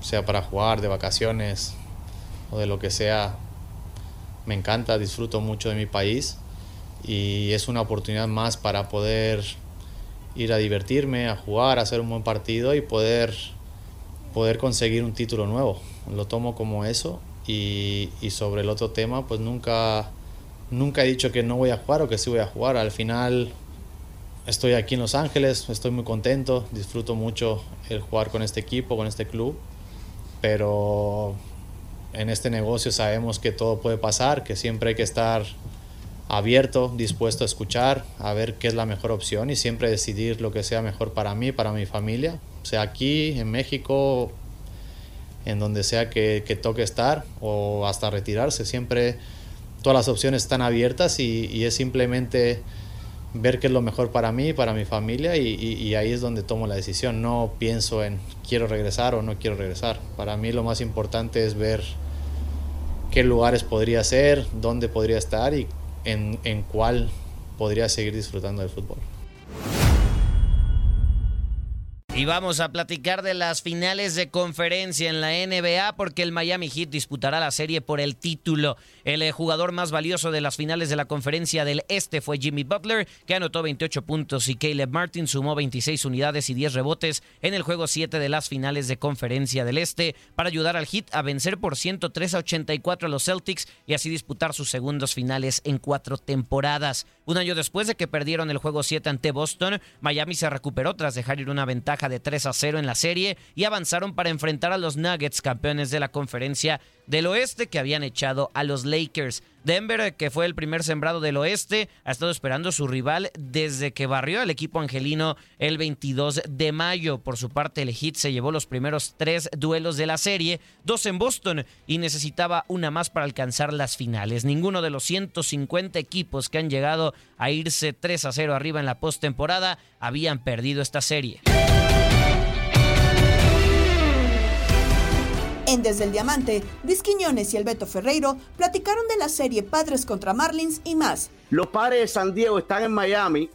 sea para jugar, de vacaciones o de lo que sea. Me encanta, disfruto mucho de mi país y es una oportunidad más para poder ir a divertirme, a jugar, a hacer un buen partido y poder, poder conseguir un título nuevo. Lo tomo como eso y, sobre el otro tema, pues nunca, nunca he dicho que no voy a jugar o que sí voy a jugar. Al final estoy aquí en Los Ángeles, estoy muy contento, disfruto mucho el jugar con este equipo, con este club pero en este negocio sabemos que todo puede pasar, que siempre hay que estar abierto, dispuesto a escuchar, a ver qué es la mejor opción y siempre decidir lo que sea mejor para mí, para mi familia, sea aquí, en México en donde sea que, que toque estar o hasta retirarse. Siempre todas las opciones están abiertas y, y es simplemente ver qué es lo mejor para mí, para mi familia y, ahí es donde tomo la decisión. No pienso en quiero regresar o no quiero regresar. Para mí lo más importante es ver qué lugares podría ser, dónde podría estar y en, en cuál podría seguir disfrutando del fútbol. Y vamos a platicar de las finales de conferencia en la NBA porque el Miami Heat disputará la serie por el título. El eh, jugador más valioso de las finales de la conferencia del Este fue Jimmy Butler, que anotó 28 puntos y Caleb Martin sumó 26 unidades y 10 rebotes en el juego 7 de las finales de conferencia del Este para ayudar al Heat a vencer por 103 a 84 a los Celtics y así disputar sus segundos finales en cuatro temporadas. Un año después de que perdieron el juego 7 ante Boston, Miami se recuperó tras dejar ir una ventaja de 3 a 0 en la serie y avanzaron para enfrentar a los Nuggets, campeones de la conferencia del oeste que habían echado a los Lakers. Denver, que fue el primer sembrado del oeste, ha estado esperando su rival desde que barrió al equipo angelino el 22 de mayo. Por su parte, el Heat se llevó los primeros tres duelos de la serie, dos en Boston, y necesitaba una más para alcanzar las finales. Ninguno de los 150 equipos que han llegado a irse 3 a 0 arriba en la postemporada habían perdido esta serie. En Desde el Diamante, Luis Quiñones y el Beto Ferreiro platicaron de la serie Padres contra Marlins y más. Los padres de San Diego están en Miami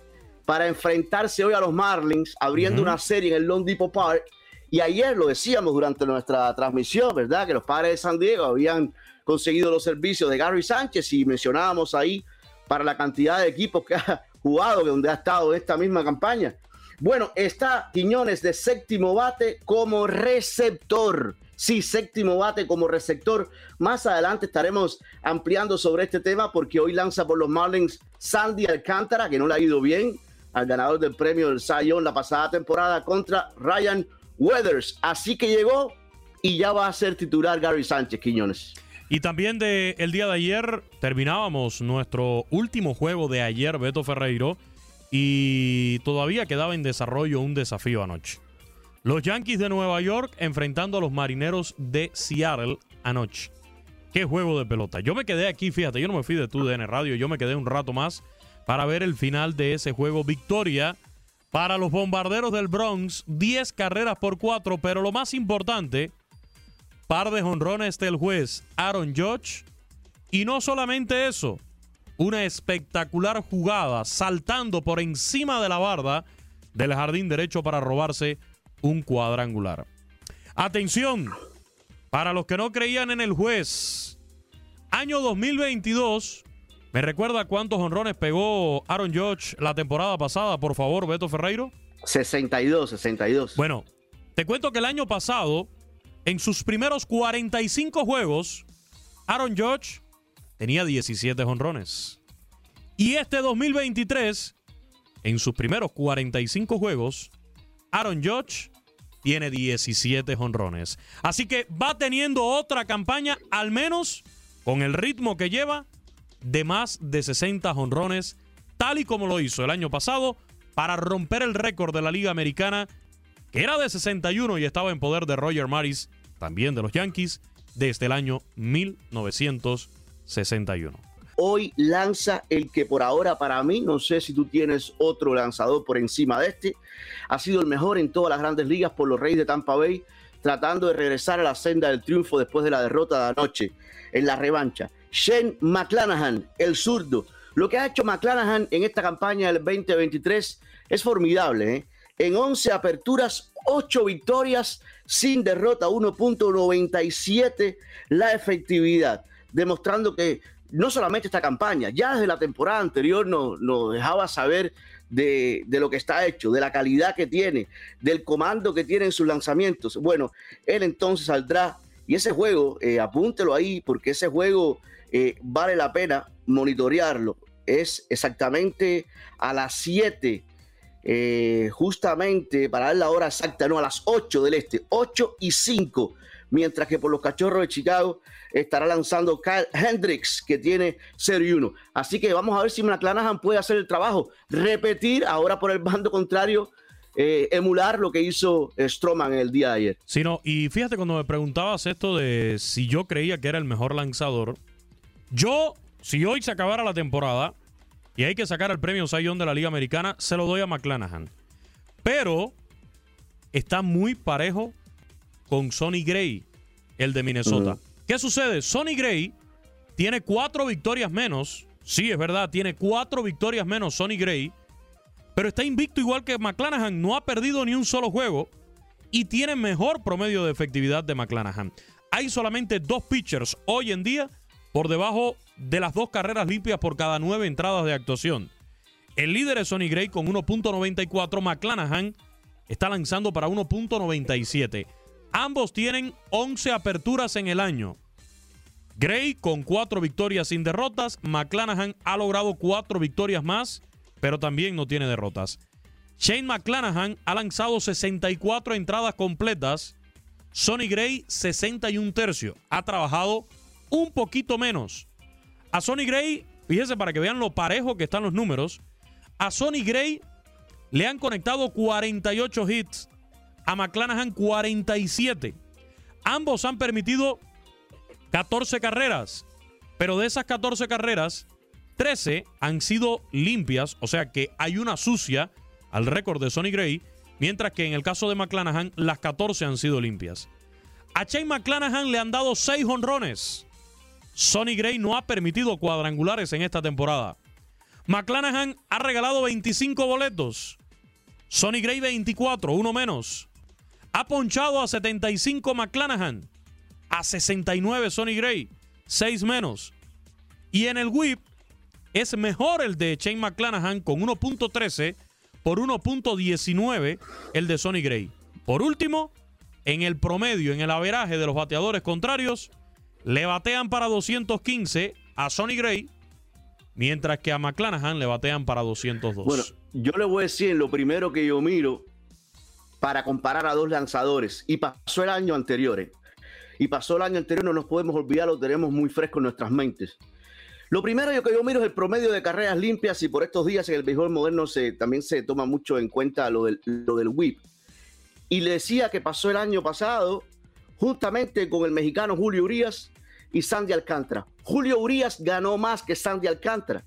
para enfrentarse hoy a los Marlins, abriendo una serie en el Lone Depot Park. Y ayer lo decíamos durante nuestra transmisión, ¿verdad? Que los padres de San Diego habían conseguido los servicios de Gary Sánchez y mencionábamos ahí para la cantidad de equipos que [laughs] ha jugado, que donde ha estado en esta misma campaña. Bueno, está Quiñones de séptimo bate como receptor. Sí, séptimo bate como receptor. Más adelante estaremos ampliando sobre este tema porque hoy lanza por los Marlins Sandy Alcántara, que no le ha ido bien, al ganador del premio del Young la pasada temporada contra Ryan Weathers. Así que llegó y ya va a ser titular Gary Sánchez Quiñones. Y también de el día de ayer terminábamos nuestro último juego de ayer, Beto Ferreiro, y todavía quedaba en desarrollo un desafío anoche. Los Yankees de Nueva York enfrentando a los Marineros de Seattle anoche. Qué juego de pelota. Yo me quedé aquí, fíjate, yo no me fui de tu DN Radio, yo me quedé un rato más para ver el final de ese juego. Victoria para los bombarderos del Bronx, 10 carreras por 4, pero lo más importante, par de jonrones del juez Aaron Judge. Y no solamente eso, una espectacular jugada saltando por encima de la barda del jardín derecho para robarse un cuadrangular. Atención, para los que no creían en el juez, año 2022, ¿me recuerda cuántos honrones pegó Aaron Judge la temporada pasada, por favor, Beto Ferreiro? 62, 62. Bueno, te cuento que el año pasado, en sus primeros 45 juegos, Aaron Judge tenía 17 honrones. Y este 2023, en sus primeros 45 juegos, Aaron Judge tiene 17 honrones. Así que va teniendo otra campaña, al menos con el ritmo que lleva, de más de 60 honrones, tal y como lo hizo el año pasado, para romper el récord de la Liga Americana, que era de 61 y estaba en poder de Roger Maris, también de los Yankees, desde el año 1961. Hoy lanza el que por ahora para mí, no sé si tú tienes otro lanzador por encima de este, ha sido el mejor en todas las grandes ligas por los Reyes de Tampa Bay, tratando de regresar a la senda del triunfo después de la derrota de anoche en la revancha. Shane McClanahan, el zurdo. Lo que ha hecho McClanahan en esta campaña del 2023 es formidable. ¿eh? En 11 aperturas, 8 victorias sin derrota, 1.97 la efectividad, demostrando que no solamente esta campaña, ya desde la temporada anterior nos, dejaba saber de, de, lo que está hecho, de la calidad que tiene, del comando que tiene en sus lanzamientos. Bueno, él entonces saldrá y ese juego, eh, apúntelo ahí, porque ese juego eh, vale la pena monitorearlo. Es exactamente a las 7, eh, justamente para dar la hora exacta, no, a las 8 del este, 8 y 5 mientras que por los cachorros de Chicago estará lanzando Kyle Hendricks, que tiene 0 y 1. Así que vamos a ver si McClanahan puede hacer el trabajo, repetir ahora por el bando contrario eh, emular lo que hizo eh, Stroman el día de ayer. Sí, no, y fíjate cuando me preguntabas esto de si yo creía que era el mejor lanzador, yo, si hoy se acabara la temporada y hay que sacar el premio Sayón de la Liga Americana, se lo doy a McClanahan. Pero está muy parejo con Sonny Gray, el de Minnesota. ¿Qué sucede? Sonny Gray tiene cuatro victorias menos. Sí, es verdad, tiene cuatro victorias menos Sonny Gray. Pero está invicto igual que McClanahan. No ha perdido ni un solo juego. Y tiene mejor promedio de efectividad de McClanahan. Hay solamente dos pitchers hoy en día por debajo de las dos carreras limpias por cada nueve entradas de actuación. El líder es Sonny Gray con 1.94. McClanahan está lanzando para 1.97. Ambos tienen 11 aperturas en el año. Gray con cuatro victorias sin derrotas. McClanahan ha logrado cuatro victorias más, pero también no tiene derrotas. Shane McClanahan ha lanzado 64 entradas completas. Sonny Gray 61 tercios. Ha trabajado un poquito menos. A Sonny Gray, fíjese para que vean lo parejo que están los números. A Sonny Gray le han conectado 48 hits. A McClanahan 47. Ambos han permitido 14 carreras. Pero de esas 14 carreras, 13 han sido limpias, o sea que hay una sucia al récord de Sonny Gray, mientras que en el caso de McClanahan las 14 han sido limpias. A Shane McClanahan le han dado 6 honrones. Sonny Gray no ha permitido cuadrangulares en esta temporada. McClanahan ha regalado 25 boletos. Sonny Gray 24, uno menos. Ha ponchado a 75 McClanahan. A 69 Sonny Gray, 6 menos. Y en el whip es mejor el de Shane McClanahan con 1.13 por 1.19 el de Sonny Gray. Por último, en el promedio, en el averaje de los bateadores contrarios, le batean para 215 a Sonny Gray, mientras que a McClanahan le batean para 202. Bueno, yo le voy a decir lo primero que yo miro para comparar a dos lanzadores, y pasó el año anterior, ¿eh? y pasó el año anterior, no nos podemos olvidar, lo tenemos muy fresco en nuestras mentes. Lo primero que yo miro es el promedio de carreras limpias y por estos días en el béisbol moderno se, también se toma mucho en cuenta lo del, lo del whip. Y le decía que pasó el año pasado justamente con el mexicano Julio Urias y Sandy Alcántara. Julio Urias ganó más que Sandy Alcántara,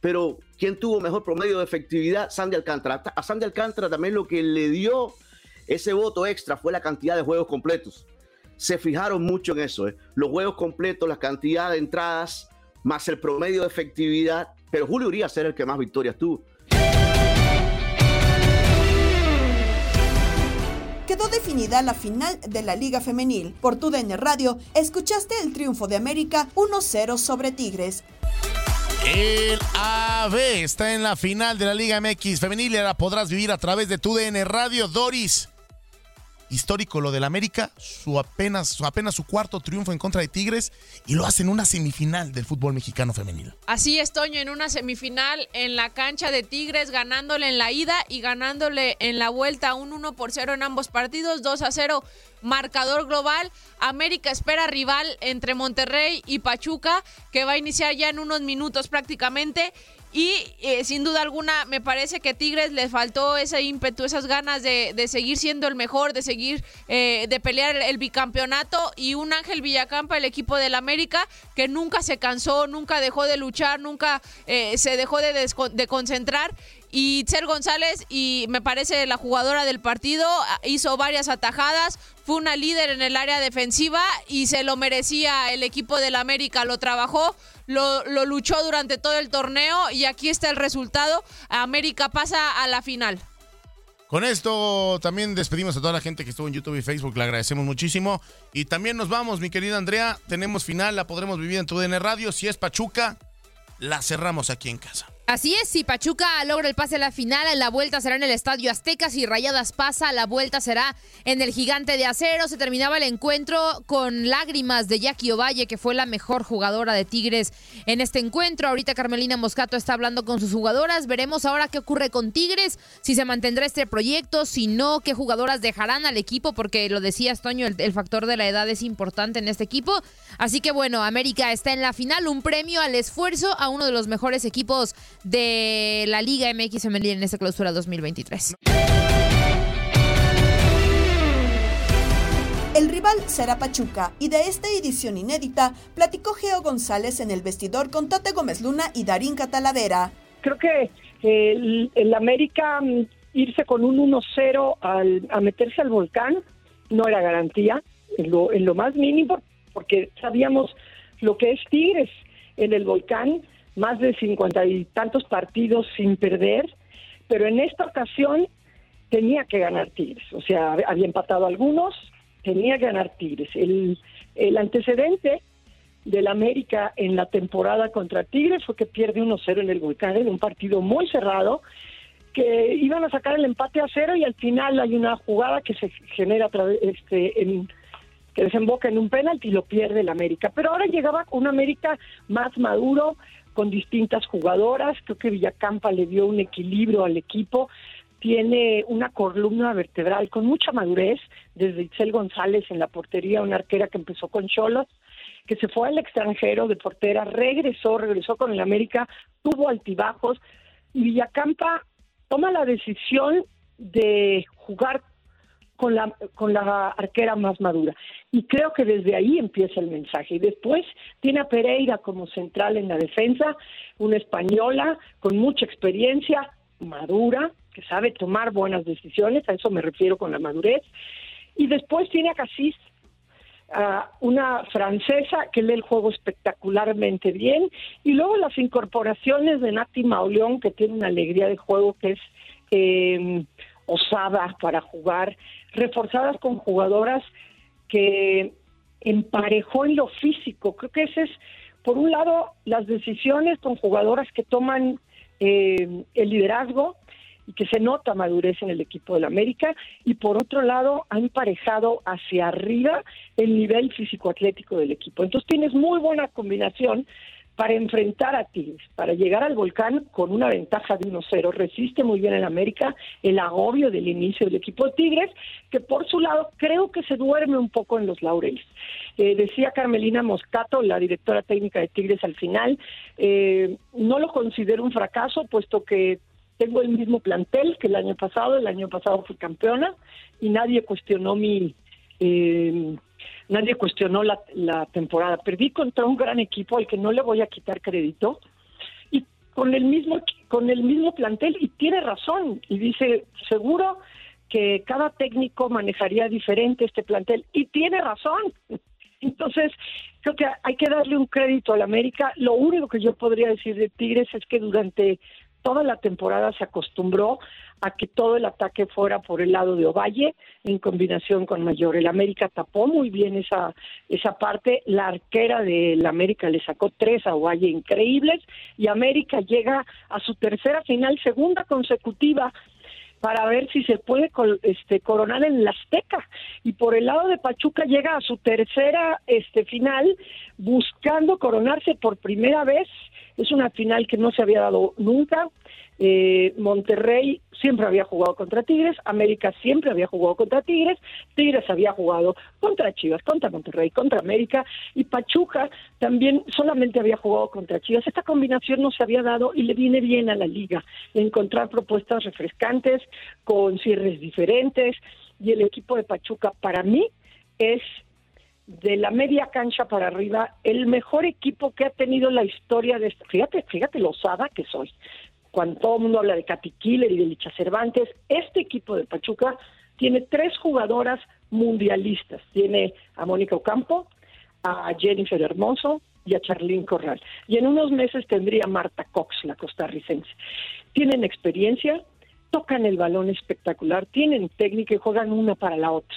pero ¿quién tuvo mejor promedio de efectividad? Sandy Alcántara. A Sandy Alcántara también lo que le dio ese voto extra fue la cantidad de juegos completos. Se fijaron mucho en eso, ¿eh? los juegos completos, la cantidad de entradas, más el promedio de efectividad. Pero Julio Urias era el que más victorias tuvo. Quedó definida la final de la Liga Femenil. Por tu DN Radio, escuchaste el triunfo de América 1-0 sobre Tigres. El AB está en la final de la Liga MX femenil y la podrás vivir a través de tu DN Radio Doris. Histórico lo del América, su apenas, su apenas su cuarto triunfo en contra de Tigres y lo hace en una semifinal del fútbol mexicano femenil. Así es, Toño, en una semifinal en la cancha de Tigres, ganándole en la ida y ganándole en la vuelta un 1 por 0 en ambos partidos, 2 a 0 marcador global. América espera rival entre Monterrey y Pachuca, que va a iniciar ya en unos minutos prácticamente. Y eh, sin duda alguna, me parece que Tigres le faltó ese ímpetu, esas ganas de, de seguir siendo el mejor, de seguir, eh, de pelear el bicampeonato. Y un Ángel Villacampa, el equipo del América, que nunca se cansó, nunca dejó de luchar, nunca eh, se dejó de, de concentrar. Y Itzel González, y me parece la jugadora del partido, hizo varias atajadas, fue una líder en el área defensiva y se lo merecía el equipo del América, lo trabajó, lo, luchó durante todo el torneo y aquí está el resultado, América pasa a la final. Con esto también despedimos a toda la gente que estuvo en YouTube y Facebook, le agradecemos muchísimo. Y también nos vamos, mi querida Andrea, tenemos final, la podremos vivir en tu Radio. Si es Pachuca, la cerramos aquí en casa. Así es, si Pachuca logra el pase a la final, la vuelta será en el Estadio Azteca. Si Rayadas pasa, la vuelta será en el Gigante de Acero. Se terminaba el encuentro con lágrimas de Jackie Ovalle, que fue la mejor jugadora de Tigres en este encuentro. Ahorita Carmelina Moscato está hablando con sus jugadoras. Veremos ahora qué ocurre con Tigres, si se mantendrá este proyecto, si no, qué jugadoras dejarán al equipo, porque lo decías, Toño, el, el factor de la edad es importante en este equipo. Así que bueno, América está en la final, un premio al esfuerzo a uno de los mejores equipos de la Liga MX Femenil en esta clausura 2023. El rival será Pachuca y de esta edición inédita platicó Geo González en el vestidor con Tate Gómez Luna y Darín Catalavera. Creo que eh, el, el América mm, irse con un 1-0 a meterse al volcán no era garantía, en lo, en lo más mínimo, porque sabíamos lo que es Tigres en el volcán, más de cincuenta y tantos partidos sin perder, pero en esta ocasión tenía que ganar Tigres, o sea, había empatado algunos, tenía que ganar Tigres. El, el antecedente del América en la temporada contra Tigres fue que pierde 1-0 en el Volcán en un partido muy cerrado que iban a sacar el empate a cero y al final hay una jugada que se genera este en que desemboca en un penalti y lo pierde el América. Pero ahora llegaba un América más maduro, con distintas jugadoras. Creo que Villacampa le dio un equilibrio al equipo. Tiene una columna vertebral con mucha madurez, desde Itzel González en la portería, una arquera que empezó con Cholos, que se fue al extranjero de portera, regresó, regresó con el América, tuvo altibajos, Villacampa toma la decisión de jugar con la, con la arquera más madura. Y creo que desde ahí empieza el mensaje. Y después tiene a Pereira como central en la defensa, una española con mucha experiencia, madura, que sabe tomar buenas decisiones, a eso me refiero con la madurez. Y después tiene a Casís, a una francesa que lee el juego espectacularmente bien. Y luego las incorporaciones de Nati Mauleón, que tiene una alegría de juego que es eh, osada para jugar, reforzadas con jugadoras que emparejó en lo físico. Creo que ese es, por un lado, las decisiones con jugadoras que toman eh, el liderazgo y que se nota madurez en el equipo del América y por otro lado ha emparejado hacia arriba el nivel físico-atlético del equipo. Entonces tienes muy buena combinación para enfrentar a Tigres, para llegar al volcán con una ventaja de 1-0. Resiste muy bien el América el agobio del inicio del equipo de Tigres, que por su lado creo que se duerme un poco en los laureles. Eh, decía Carmelina Moscato, la directora técnica de Tigres al final, eh, no lo considero un fracaso, puesto que tengo el mismo plantel que el año pasado, el año pasado fui campeona y nadie cuestionó mi... eh, nadie cuestionó la, la temporada. Perdí contra un gran equipo al que no le voy a quitar crédito y con el mismo con el mismo plantel y tiene razón y dice seguro que cada técnico manejaría diferente este plantel y tiene razón. [laughs] Entonces, creo que hay que darle un crédito al América. Lo único que yo podría decir de Tigres es que durante toda la temporada se acostumbró a que todo el ataque fuera por el lado de Ovalle en combinación con Mayor. El América tapó muy bien esa, esa parte. La arquera del América le sacó tres a Ovalle increíbles y América llega a su tercera final, segunda consecutiva para ver si se puede este, coronar en la Azteca. Y por el lado de Pachuca llega a su tercera este, final buscando coronarse por primera vez. Es una final que no se había dado nunca. Eh, Monterrey siempre había jugado contra Tigres, América siempre había jugado contra Tigres, Tigres había jugado contra Chivas, contra Monterrey, contra América y Pachuca también solamente había jugado contra Chivas. Esta combinación no se había dado y le viene bien a la liga encontrar propuestas refrescantes con cierres diferentes y el equipo de Pachuca para mí es de la media cancha para arriba el mejor equipo que ha tenido la historia de esta. Fíjate, fíjate lo osada que soy. Cuando todo mundo habla de Katy Killer y de Licha Cervantes, este equipo de Pachuca tiene tres jugadoras mundialistas. Tiene a Mónica Ocampo, a Jennifer Hermoso y a Charlene Corral. Y en unos meses tendría a Marta Cox, la costarricense. Tienen experiencia, tocan el balón espectacular, tienen técnica y juegan una para la otra.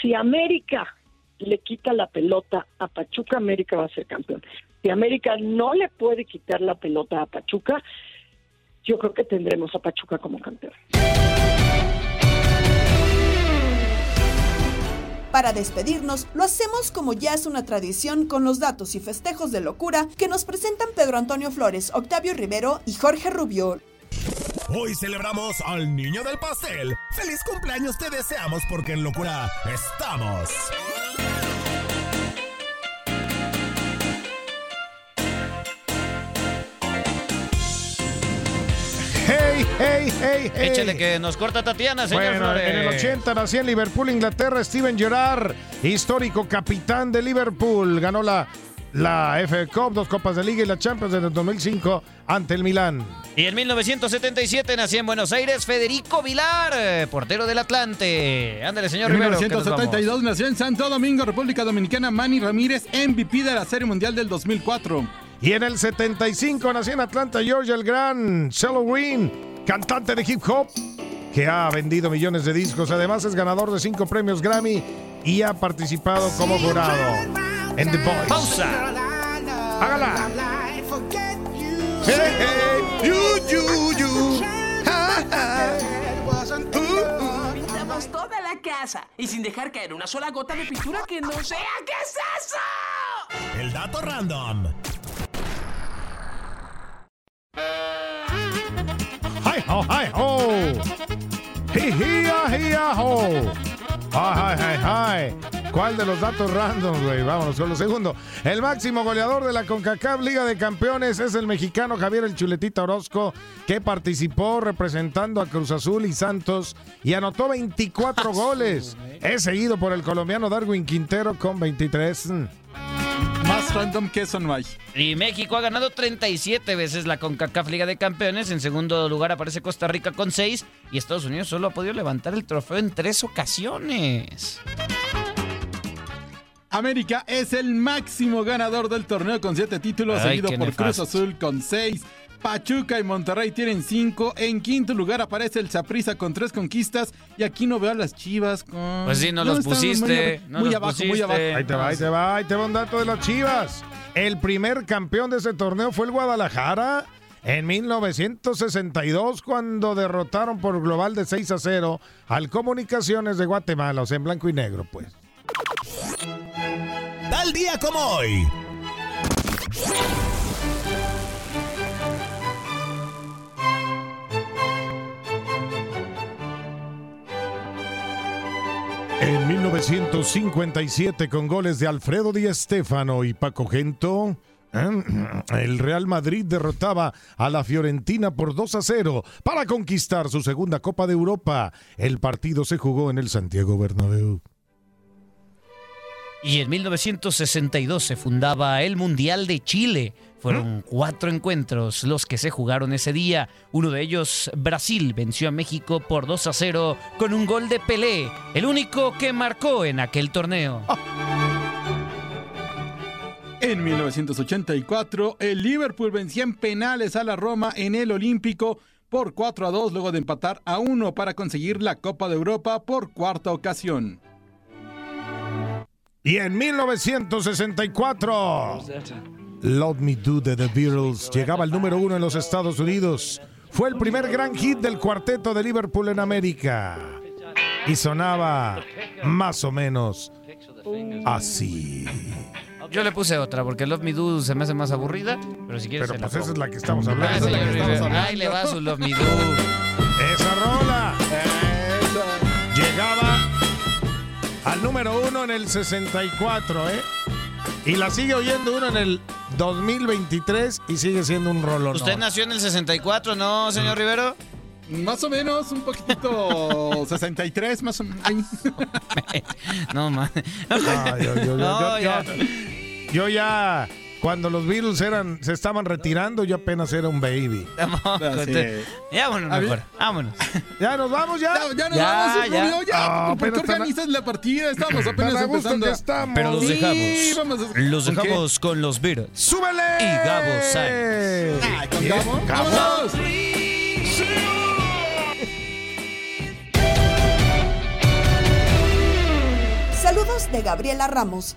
Si América le quita la pelota a Pachuca, América va a ser campeón. Si América no le puede quitar la pelota a Pachuca, yo creo que tendremos a Pachuca como campeón. Para despedirnos, lo hacemos como ya es una tradición con los datos y festejos de locura que nos presentan Pedro Antonio Flores, Octavio Rivero y Jorge Rubio. Hoy celebramos al niño del pastel. ¡Feliz cumpleaños te deseamos porque en locura estamos! Hey, hey, hey. Échale que nos corta Tatiana, señor Bueno, Flores. en el 80 nació en Liverpool, Inglaterra, Steven Gerrard, histórico capitán de Liverpool, ganó la, la FA Cup, dos Copas de Liga y la Champions en el 2005 ante el Milán. Y en 1977 nació en Buenos Aires Federico Vilar, eh, portero del Atlante. Ándale, señor En Rivero. que nos 1972 nació en Santo Domingo, República Dominicana, Manny Ramírez, MVP de la Serie Mundial del 2004. Y en el 75 nació en Atlanta, Georgia, el gran Cello Green, cantante de hip hop, que ha vendido millones de discos. Además es ganador de cinco premios Grammy y ha participado como jurado en The Voice. ¡Pausa! ¡Hágala! Hey, hey, you, you, you. Ha, ha. Pintamos toda la casa y sin dejar caer una sola gota de pintura que no sea. ¿Qué es eso? El dato random. ¡Hi, ho, hi, ho! ¡Hi, hi, hi, ho! ¡Ay, ay, ay! ¿Cuál de los datos random, güey? Vámonos con lo segundo. El máximo goleador de la CONCACAF Liga de Campeones es el mexicano Javier El Chuletita Orozco, que participó representando a Cruz Azul y Santos y anotó 24 goles. Es seguido por el colombiano Darwin Quintero con 23. Random que eso no hay. Y México ha ganado 37 veces la CONCACAF Liga de Campeones. En segundo lugar aparece Costa Rica con 6. Y Estados Unidos solo ha podido levantar el trofeo en tres ocasiones. América es el máximo ganador del torneo con siete títulos, Ay, seguido por Cruz. Azul con seis. Pachuca y Monterrey tienen cinco. En quinto lugar aparece el Saprissa con tres conquistas. Y aquí no veo a las chivas con. Pues sí, no No, los pusiste, Muy, no muy los abajo, muy abajo. Ahí te va, ahí te va, ahí te va un dato de las Chivas. El primer campeón de ese torneo fue el Guadalajara en 1962 cuando derrotaron por global de 6 a 0 al Comunicaciones de Guatemala, o sea, en blanco y negro, pues. Tal día como hoy. En 1957 con goles de Alfredo Di Stéfano y Paco Gento, [clears throat] el Real Madrid derrotaba a la Fiorentina por 2 a 0 para conquistar su segunda Copa de Europa. El partido se jugó en el Santiago Bernabéu. Y en 1962 se fundaba el Mundial de Chile. Fueron cuatro encuentros los que se jugaron ese día. Uno de ellos, Brasil, venció a México por 2 a 0 con un gol de Pelé, el único que marcó en aquel torneo. En 1984, el Liverpool vencía en penales a la Roma en el Olímpico por 4 a 2 luego de empatar a 1 para conseguir la Copa de Europa por cuarta ocasión. Y en 1964, Love Me Do de The Beatles llegaba al número uno en los Estados Unidos. Fue el primer gran hit del cuarteto de Liverpool en América. Y sonaba más o menos así. Yo le puse otra porque Love Me Do se me hace más aburrida, pero si quieres Pero pues esa es la que estamos hablando. Ah, estamos hablando. Ahí le va su Love Me Do. Esa rola. Llegaba al número uno en el 64, ¿eh? Y la sigue oyendo uno en el 2023 y sigue siendo un rolón. Usted nació en el 64, ¿no, señor Rivero? Más o menos, un poquito 63, [laughs] más o menos. No, man. Ah, yo, yo- yo- No, yo- ya. Cuando los Beatles eran, se estaban retirando, yo apenas era un baby. [laughs] Ya, vámonos mejor. Vámonos. [laughs] Ya nos vamos, ya. Ya, ya nos Ya, vamos, ya. Rubio, ya. Ah, ¿Por qué organizas la partida? Estamos apenas empezando. estamos. Pero los Sí, dejamos. vamos a- Los dejamos con los Beatles. ¡Súbele! Y Gabo Sainz. Ah, ¿con. Saludos de Gabriela Ramos.